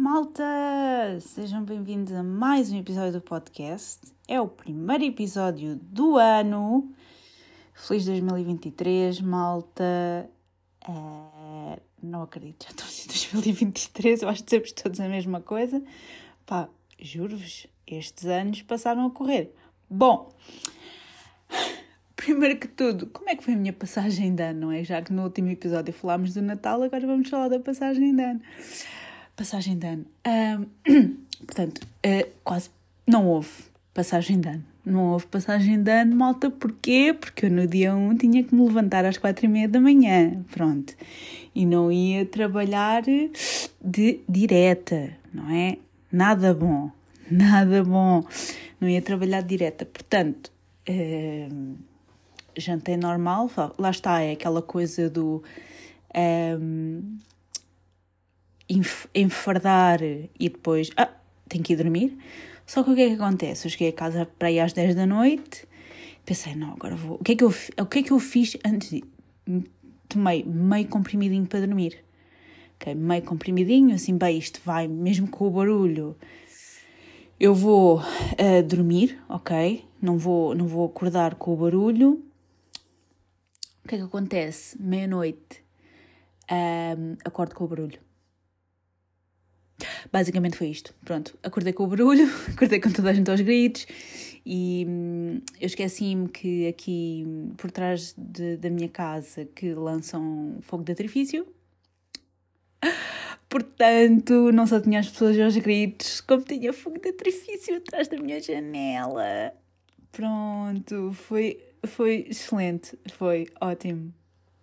Malta, sejam bem-vindos a mais um episódio do podcast. É o primeiro episódio do ano. Feliz 2023, malta. É... Não acredito, já estamos em 2023. Eu acho que sempre todos a mesma coisa. Pá, juro-vos, estes anos passaram a correr. Bom, primeiro que tudo, como é que foi a minha passagem de ano, não é? Já que no último episódio falámos do Natal, agora vamos falar da passagem de ano. Passagem de ano. Um, portanto, uh, quase não houve passagem de ano. Não houve passagem de ano, malta, porquê? Porque eu no dia 1 tinha que me levantar às quatro e meia da manhã, pronto. E não ia trabalhar de direta, não é? Nada bom, nada bom. Não ia trabalhar de direta. Portanto, jantei normal, lá está, é aquela coisa do um, enfardar e depois, ah, tenho que ir dormir. Só que o que é que acontece? Eu cheguei a casa para ir às 10 da noite, pensei, não, agora vou. O que é que eu, o que é que eu fiz antes de. Tomei meio comprimidinho para dormir. Ok, meio comprimidinho, assim, bem, isto vai, mesmo com o barulho, eu vou uh, dormir, ok? Não vou, não vou acordar com o barulho o que é que acontece? Meia-noite, um, acordo com o barulho. Basicamente foi isto. Pronto, acordei com o barulho, acordei com toda a gente aos gritos e hum, eu esqueci-me que aqui por trás de, da minha casa que lançam fogo de artifício. Portanto, não só tinha as pessoas aos gritos, como tinha fogo de artifício atrás da minha janela. Pronto, foi foi excelente, foi ótimo,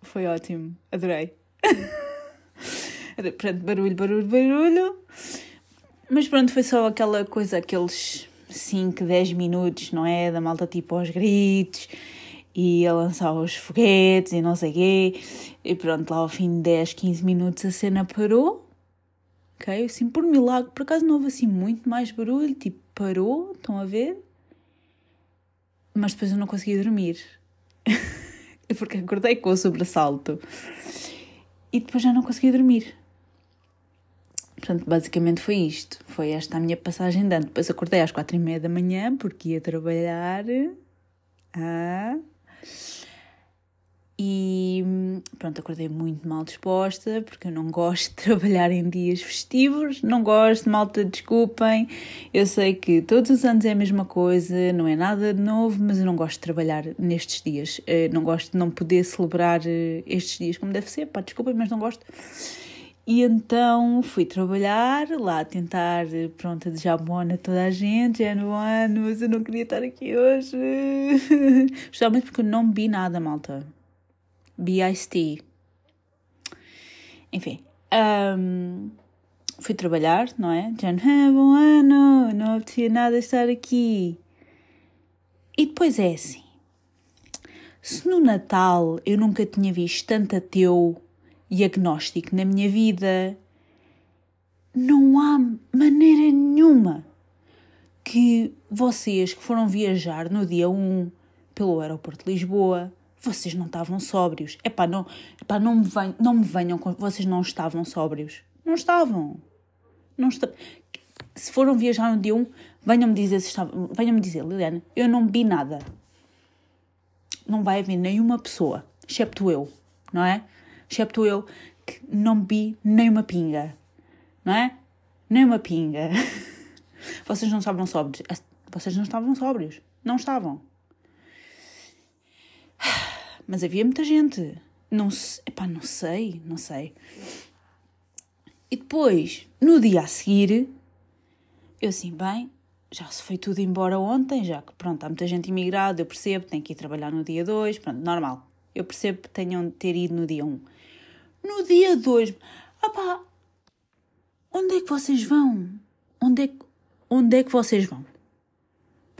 foi ótimo, adorei. pronto, barulho, barulho, barulho. Mas pronto, foi só aquela coisa, aqueles 5, 10 minutos, não é? Da malta tipo aos gritos e a lançar os foguetes e não sei quê. E pronto, lá ao fim de 10, 15 minutos a cena parou. Ok? Assim, por milagre, por acaso não houve assim muito mais barulho, tipo, parou, estão a ver? mas depois eu não conseguia dormir. Porque acordei com o sobressalto. E depois já não conseguia dormir. Portanto, basicamente foi isto. Foi esta a minha passagem de ano. Depois acordei às quatro e meia da manhã porque ia trabalhar. Ah. E pronto, acordei muito mal disposta porque eu não gosto de trabalhar em dias festivos, não gosto, malta, desculpem. Eu sei que todos os anos é a mesma coisa, não é nada de novo, mas eu não gosto de trabalhar nestes dias. Eu não gosto de não poder celebrar eh, estes dias como deve ser, pá, desculpem, mas não gosto. E então fui trabalhar lá, tentar, pronto, a desejar bom ano a toda a gente, é no ano, mas eu não queria estar aqui hoje. Justamente porque eu não bebi nada, malta B.I.S.T. Enfim, um, fui trabalhar, não é? Já não bom ano, não apetecia nada estar aqui. E depois é assim: se no Natal eu nunca tinha visto tanto ateu e agnóstico na minha vida, não há maneira nenhuma que vocês que foram viajar no dia 1 pelo aeroporto de Lisboa vocês não estavam sóbrios. É pá, não, epá, não, me venham, não me venham com. Vocês não estavam sóbrios. Não estavam. Não está... Se foram viajar no dia 1, venham-me dizer se estavam. Venham-me dizer, Liliana, eu não vi nada. Não vai haver nenhuma pessoa, excepto eu, não é? Excepto eu, que não vi nem uma pinga. Não é? Nem uma pinga. Vocês não estavam sóbrios. Vocês não estavam sóbrios. Não estavam mas havia muita gente. Não, epá, não sei, não sei. E depois, no dia a seguir, eu assim, bem, já se foi tudo embora ontem, já que pronto, há muita gente imigrada, eu percebo, tem que ir trabalhar no dia 2, pronto, normal. Eu percebo que tenham de ter ido no dia 1. Um. No dia 2, opá, onde é que vocês vão? Onde é que, onde é que vocês vão?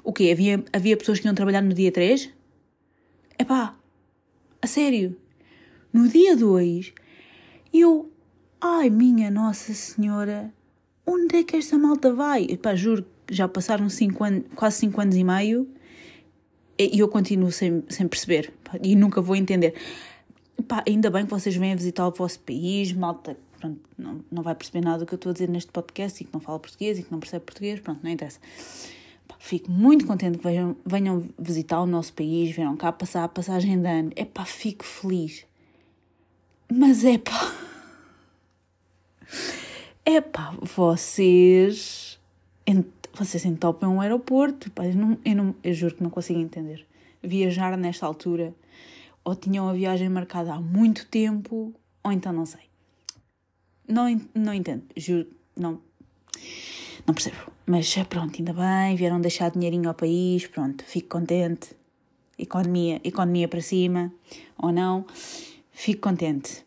O quê? Havia, havia pessoas que iam trabalhar no dia 3? Epá, a sério. No dia 2, eu. Ai, minha Nossa Senhora, onde é que esta malta vai? Epá, juro que já passaram cinco anos, quase 5 anos e meio e eu continuo sem, sem perceber e nunca vou entender. Epá, ainda bem que vocês vêm visitar o vosso país, malta pronto, não, não vai perceber nada do que eu estou a dizer neste podcast e que não fala português e que não percebe português, pronto, não interessa. Fico muito contente que venham, venham visitar o nosso país, venham cá passar a passagem de ano. É pá, fico feliz. Mas é pá. É pá, vocês. Vocês entopem um aeroporto. Pá, eu, não, eu, não, eu juro que não consigo entender. Viajar nesta altura. Ou tinham a viagem marcada há muito tempo, ou então não sei. Não, não entendo, juro, não. Não percebo. Mas pronto, ainda bem, vieram deixar dinheirinho ao país, pronto, fico contente. Economia, economia para cima, ou não, fico contente.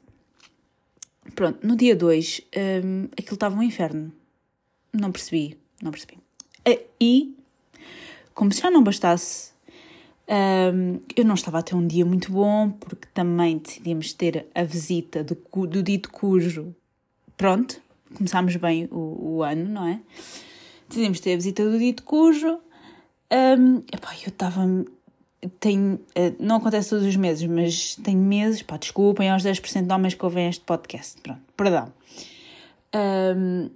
Pronto, no dia 2, um, aquilo estava um inferno. Não percebi, não percebi. E, como se já não bastasse, um, eu não estava a ter um dia muito bom, porque também decidimos ter a visita do, do dito cujo. Pronto, começámos bem o, o ano, não é? Decidimos ter a visita do dito cujo. Um, epá, eu estava. Tenho, eh, não acontece todos os meses, mas tenho meses, pá, desculpem aos 10% de homens que ouvem este podcast, pronto, perdão. Um,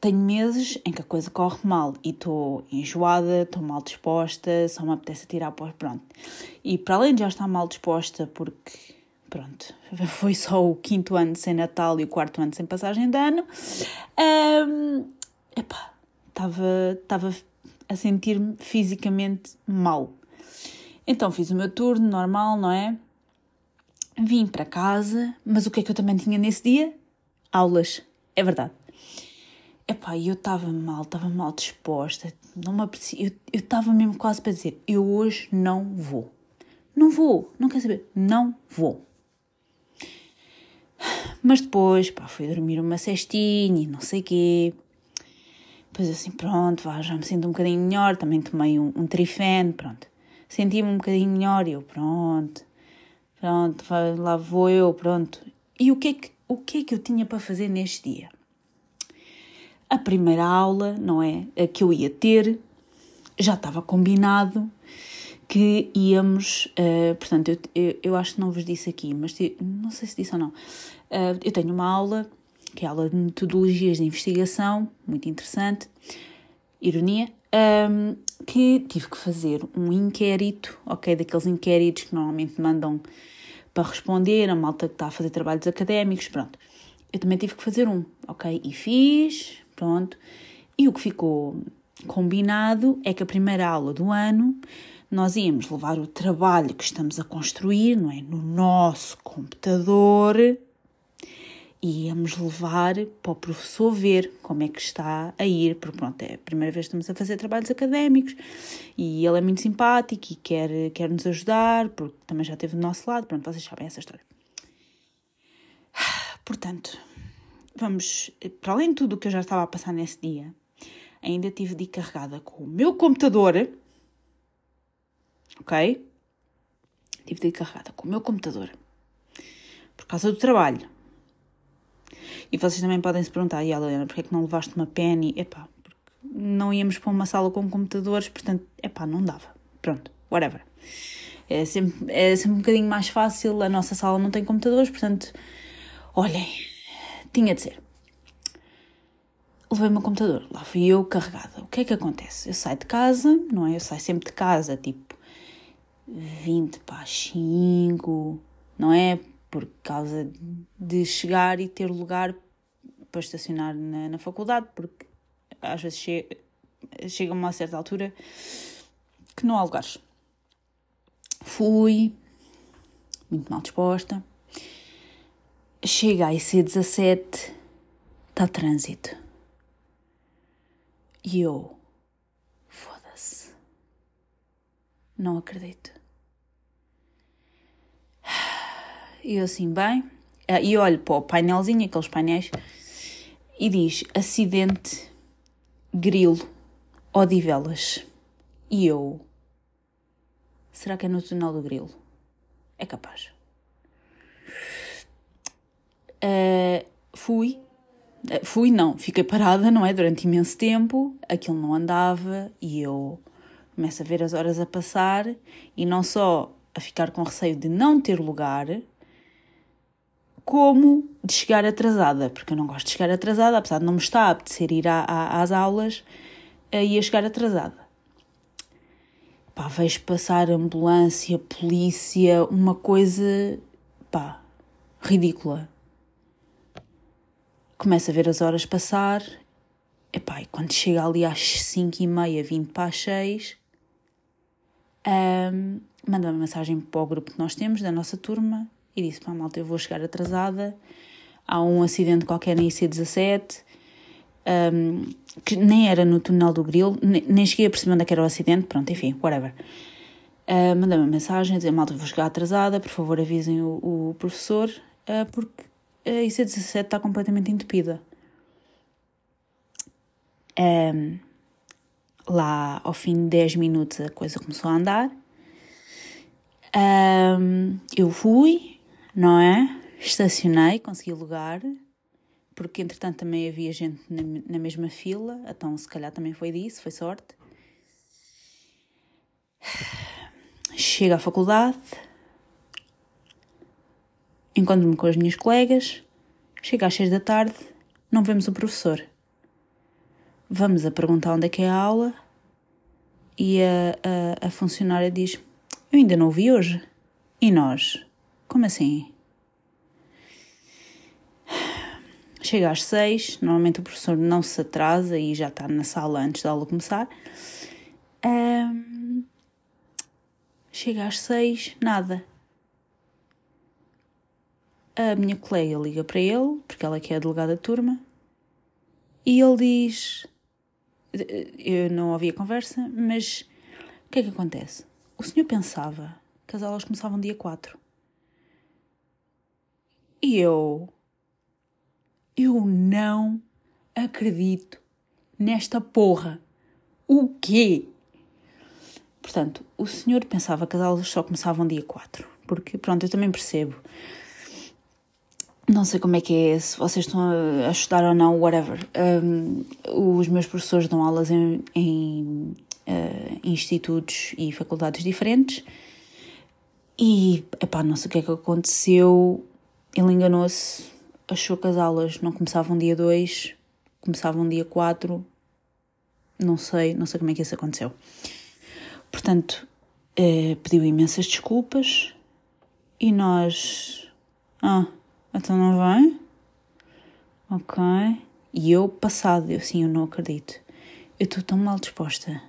tenho meses em que a coisa corre mal e estou enjoada, estou mal disposta, só me apetece tirar para pronto. E para além de já estar mal disposta, porque pronto, foi só o quinto ano sem Natal e o quarto ano sem passagem de ano, um, epá, estava a sentir-me fisicamente mal. Então fiz o meu turno normal, não é? Vim para casa, mas o que é que eu também tinha nesse dia? Aulas, é verdade. Epá, eu estava mal, estava mal disposta, não me aprecia, eu estava mesmo quase para dizer, eu hoje não vou. Não vou, não quer saber, não vou. Mas depois, pá, fui dormir uma cestinha e não sei quê. Depois assim, pronto, vá, já me sinto um bocadinho melhor, também tomei um, um pronto. Senti-me um bocadinho melhor e eu, pronto, pronto, lá vou eu, pronto. E o que é que, o que, é que eu tinha para fazer neste dia? A primeira aula, não é? A que eu ia ter, já estava combinado que íamos, uh, portanto, eu, eu, eu, acho que não vos disse aqui, mas não sei se disse ou não. Uh, eu tenho uma aula, que é a aula de metodologias de investigação, muito interessante, ironia, um, ehm, que tive que fazer um inquérito, ok, daqueles inquéritos que normalmente mandam para responder, a malta que está a fazer trabalhos académicos, pronto. Eu também tive que fazer um, ok, e fiz, Pronto. E o que ficou combinado é que a primeira aula do ano nós íamos levar o trabalho que estamos a construir, não é? No nosso computador e íamos levar para o professor ver como é que está a ir, porque pronto, é a primeira vez que estamos a fazer trabalhos académicos e ele é muito simpático e quer, quer nos ajudar, porque também já esteve do nosso lado, pronto, vocês sabem essa história. Portanto, vamos, para além de tudo o que eu já estava a passar nesse dia, ainda tive de ir carregada com o meu computador, ok? Tive de ir carregada com o meu computador por causa do trabalho. E vocês também podem se perguntar, e Helena, porquê é que não levaste uma pen? E, epá, porque não íamos para uma sala com computadores, portanto, epá, não dava. Pronto, whatever. É sempre, é sempre um bocadinho mais fácil, a nossa sala não tem computadores, portanto, olhem, tinha de ser. Levei o meu computador, lá fui eu carregada. O que é que acontece? Eu saio de casa, não é? Eu saio sempre de casa, tipo 20 para as 5, não é? Por causa de chegar e ter lugar para estacionar na, na faculdade, porque às vezes chega, chega a uma certa altura que não há lugares. Fui, muito mal disposta chega a IC17, está trânsito. E eu, foda-se, não acredito. E eu assim, bem, ah, e olho para o painelzinho, aqueles painéis, e diz acidente, grilo, Odivelas. E eu, será que é no túnel do grilo? É capaz. Uh, fui, uh, fui não, fiquei parada, não é? Durante imenso tempo, aquilo não andava e eu começo a ver as horas a passar e não só a ficar com receio de não ter lugar, como de chegar atrasada, porque eu não gosto de chegar atrasada, apesar de não me estar a apetecer ir à, à, às aulas, ia chegar atrasada. Pá, vejo passar ambulância, polícia, uma coisa, pá, ridícula. Começo a ver as horas passar, epá, e quando chega ali às 5 e meia, 20 para as 6, um, manda uma mensagem para o grupo que nós temos, da nossa turma, e disse: Pá, malta, eu vou chegar atrasada. Há um acidente qualquer na IC17, um, que nem era no túnel do Grilo, nem, nem cheguei a perceber onde é era o acidente, pronto, enfim, whatever. Uh, uma mensagem a dizer: Malta, vou chegar atrasada, por favor avisem o, o professor, uh, porque a IC17 está completamente entupida. Um, lá, ao fim de 10 minutos, a coisa começou a andar. Um, eu fui, não é? Estacionei, consegui lugar, porque entretanto também havia gente na, na mesma fila, então se calhar também foi disso, foi sorte. Chego à faculdade, encontro-me com as minhas colegas, chega às seis da tarde, não vemos o professor. Vamos a perguntar onde é que é a aula e a, a, a funcionária diz: Eu ainda não o vi hoje. E nós? Como assim? Chega às seis, normalmente o professor não se atrasa e já está na sala antes da aula começar. Um, chega às seis, nada. A minha colega liga para ele, porque ela é que é a delegada de turma, e ele diz: Eu não ouvi a conversa, mas o que é que acontece? O senhor pensava que as aulas começavam dia 4. E eu. Eu não acredito nesta porra. O quê? Portanto, o senhor pensava que as aulas só começavam dia 4. Porque, pronto, eu também percebo não sei como é que é, se vocês estão a estudar ou não, whatever. Um, os meus professores dão aulas em, em uh, institutos e faculdades diferentes e, epá, não sei o que é que aconteceu. Ele enganou-se, achou que as aulas não começavam dia 2, começavam dia 4. Não sei, não sei como é que isso aconteceu. Portanto, uh, pediu imensas desculpas e nós. Ah, então não vem? Ok. E eu, passado, eu sim, eu não acredito. Eu estou tão mal disposta.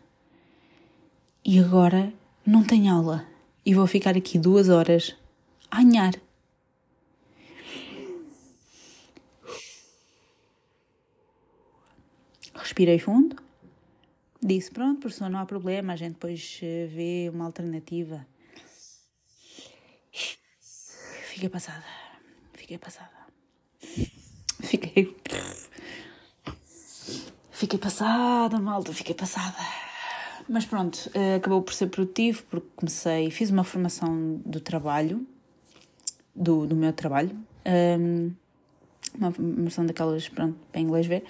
E agora não tenho aula. E vou ficar aqui duas horas a anhar. Respirei fundo. Disse: Pronto, professor, não há problema, a gente depois eh, vê uma alternativa. Fiquei passada fiquei passada. Fiquei. Fiquei passada, malta, fiquei passada. Mas pronto, eh, acabou por ser produtivo porque comecei, fiz uma formação do trabalho, do, do meu trabalho, um, uma versão daquelas, pronto, para inglês ver,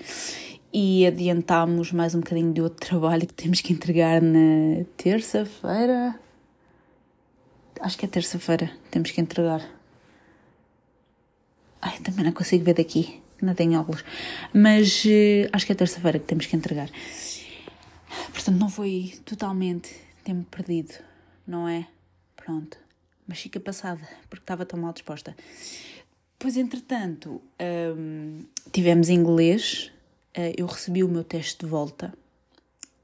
e adiantámos mais um bocadinho de outro trabalho que temos que entregar na terça-feira. Acho que é terça-feira, temos que entregar. Ai, também não consigo ver daqui, não tenho óculos. Mas uh, acho que é terça-feira que temos que entregar. Portanto, não foi totalmente tempo perdido, não é? Pronto. Mas fica passada, porque estava tão mal disposta. Pois, entretanto, um, tivemos inglês. Uh, eu recebi o meu teste de volta.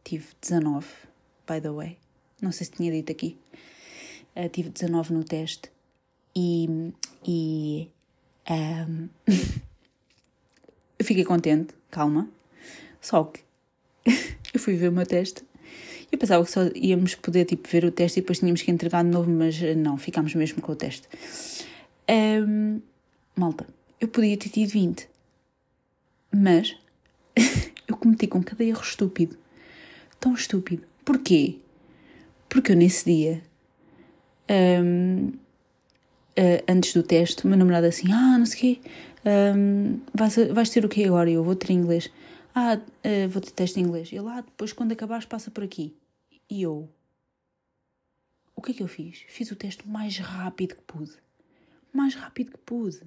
Tive 19, by the way. Não sei se tinha dito aqui. Uh, tive 19 no teste. E, e um, eu fiquei contente, calma. Só que eu fui ver o meu teste. Eu pensava que só íamos poder tipo, ver o teste e depois tínhamos que entregar de novo, mas não, ficámos mesmo com o teste. Um, malta, eu podia ter tido 20, mas eu cometi com cada erro estúpido. Tão estúpido. Porquê? Porque eu nesse dia um, uh, antes do teste, meu namorado assim, ah, não sei o quê, um, vais, vais ter o quê agora? Eu vou ter inglês. Ah, uh, vou ter teste em inglês. Ele, ah, depois quando acabares passa por aqui. E eu, o que é que eu fiz? Fiz o teste mais rápido que pude. Mais rápido que pude.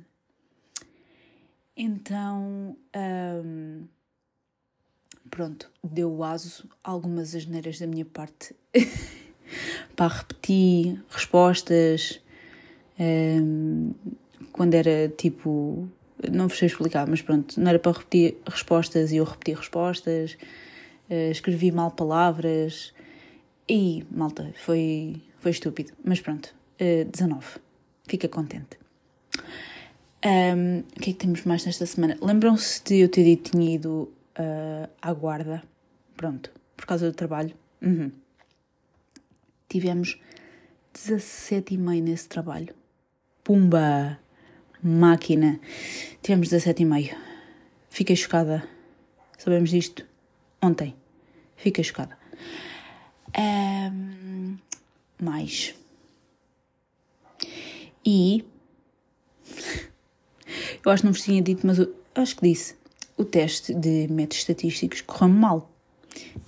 Então, hum, pronto, deu aso algumas asneiras da minha parte. para repetir respostas. Quando era tipo. Não vos sei explicar, mas pronto, não era para repetir respostas e eu repeti respostas, uh, escrevi mal palavras e, malta, foi, foi estúpido. Mas pronto, uh, 19. Fica contente. Um, o que é que temos mais nesta semana? Lembram-se de eu ter dito tinha ido uh, à guarda? Pronto, por causa do trabalho. Uhum. Tivemos 17 e meio nesse trabalho. Pumba! Máquina! Tivemos 17 e meio. Fiquei chocada. Sabemos disto ontem. Fiquei chocada. Um, mais. E. Eu acho que não vos tinha dito, mas eu acho que disse. O teste de métodos estatísticos correu mal.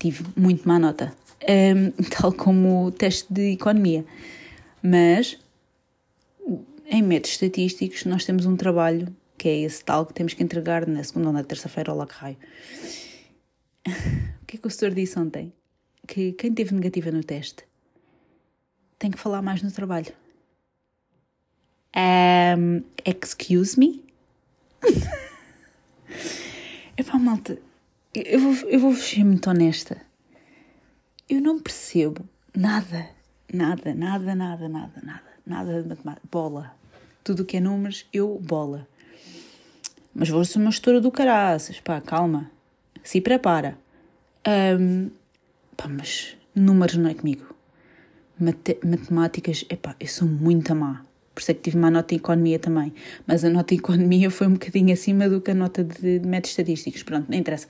Tive muito má nota um, tal como o teste de economia. Mas, em métodos estatísticos, nós temos um trabalho que é esse tal que temos que entregar na segunda ou na terça-feira, ou lá que raio. o que é que o senhor disse ontem? Que quem teve negativa no teste tem que falar mais no trabalho. Um, excuse me? Epá, malta, eu vou, eu vou ser muito honesta eu não percebo nada, nada, nada, nada, nada, nada, nada de matemática. Bola. Tudo o que é números, eu bola. Mas vou ser uma gestora do caraças, pá, calma. Se prepara. Um, pá, mas números não é comigo. Mate matemáticas, epá, eu sou muito má. Por isso é que tive uma nota em economia também. Mas a nota em economia foi um bocadinho acima do que a nota de, de métodos estatísticos. Pronto, não interessa.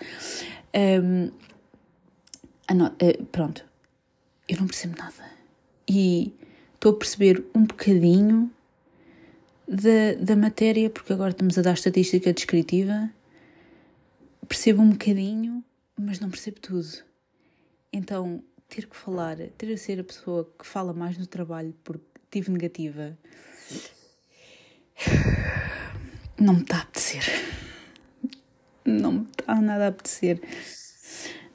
Um, uh, pronto, eu não percebo nada. E estou a perceber um bocadinho da, da matéria, porque agora estamos a dar estatística descritiva. Percebo um bocadinho, mas não percebo tudo. Então, ter que falar, ter a ser a pessoa que fala mais no trabalho porque tive negativa, não me está a apetecer. Não me está nada a apetecer.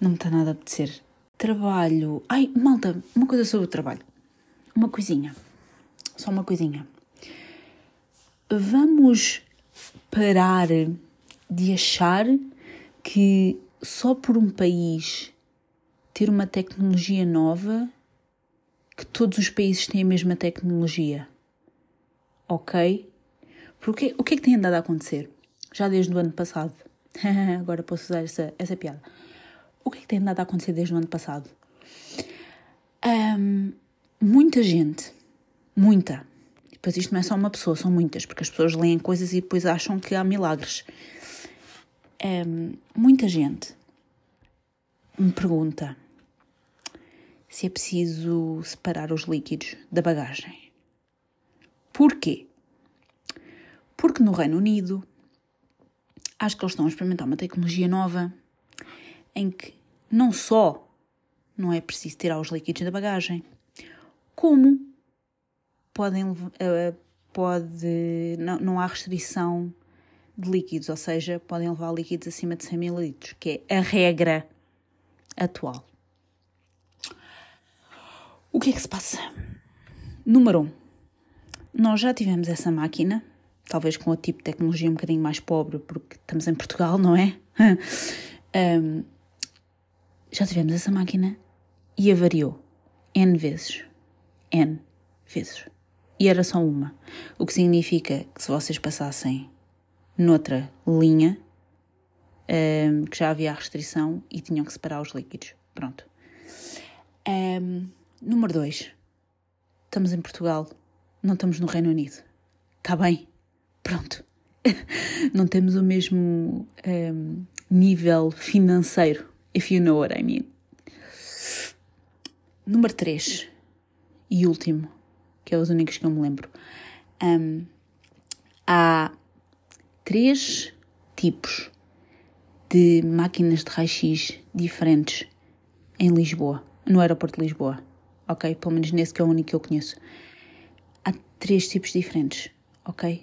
Não me está nada a apetecer. Trabalho. Ai, malta, uma coisa sobre o trabalho. Uma coisinha. Só uma coisinha. Vamos parar de achar que só por um país ter uma tecnologia nova que todos os países têm a mesma tecnologia. Ok? Porque o que é que tem andado a acontecer? Já desde o ano passado. Agora posso usar essa, essa piada o que é que tem andado a acontecer desde o ano passado? Um, muita gente, muita, depois isto não é só uma pessoa, são muitas, porque as pessoas leem coisas e depois acham que há milagres. Um, muita gente me pergunta se é preciso separar os líquidos da bagagem. Porquê? Porque no Reino Unido acho que eles estão a experimentar uma tecnologia nova em que não só não é preciso tirar os líquidos da bagagem, como podem, uh, pode, não, não há restrição de líquidos, ou seja, podem levar líquidos acima de 100 ml, que é a regra atual. O que é que se passa? Número 1. Um, nós já tivemos essa máquina, talvez com o tipo de tecnologia um bocadinho mais pobre, porque estamos em Portugal, não é? um, já tivemos essa máquina e avariou N vezes. N vezes. E era só uma. O que significa que se vocês passassem noutra linha, um, ehm, que já havia a restrição e tinham que separar os líquidos. Pronto. Um, ehm, número 2. Estamos em Portugal, não estamos no Reino Unido. Está bem? Pronto. não temos o mesmo um, ehm, nível financeiro if you know what I mean. Número 3 e último, que é os únicos que eu me lembro. Um, há três tipos de máquinas de raio-x diferentes em Lisboa, no aeroporto de Lisboa. Ok? Pelo menos nesse que é o único que eu conheço. Há três tipos diferentes. Ok?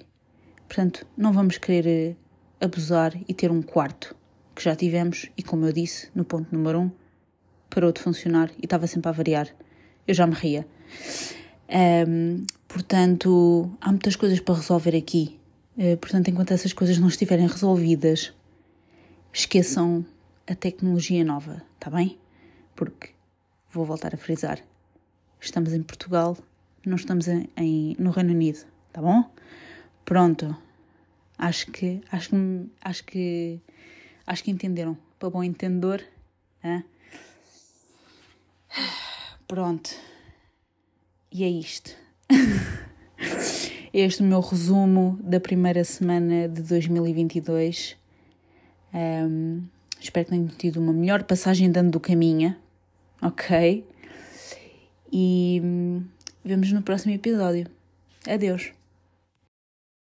Portanto, não vamos querer abusar e ter um quarto, que já tivemos, e como eu disse, no ponto número um, parou de funcionar e estava sempre a variar. Eu já me ria. Um, portanto, há muitas coisas para resolver aqui. Uh, portanto, enquanto essas coisas não estiverem resolvidas, esqueçam a tecnologia nova, tá bem? Porque, vou voltar a frisar, estamos em Portugal, não estamos em, em, no Reino Unido, tá bom? Pronto. Acho que, acho que, acho que, acho que entenderam. Para bom entendedor, hein? Pronto. E é isto. este é o meu resumo da primeira semana de 2022. Um, espero que tenham tido uma melhor passagem dando do caminho, ok? E um, vemos no próximo episódio. Adeus.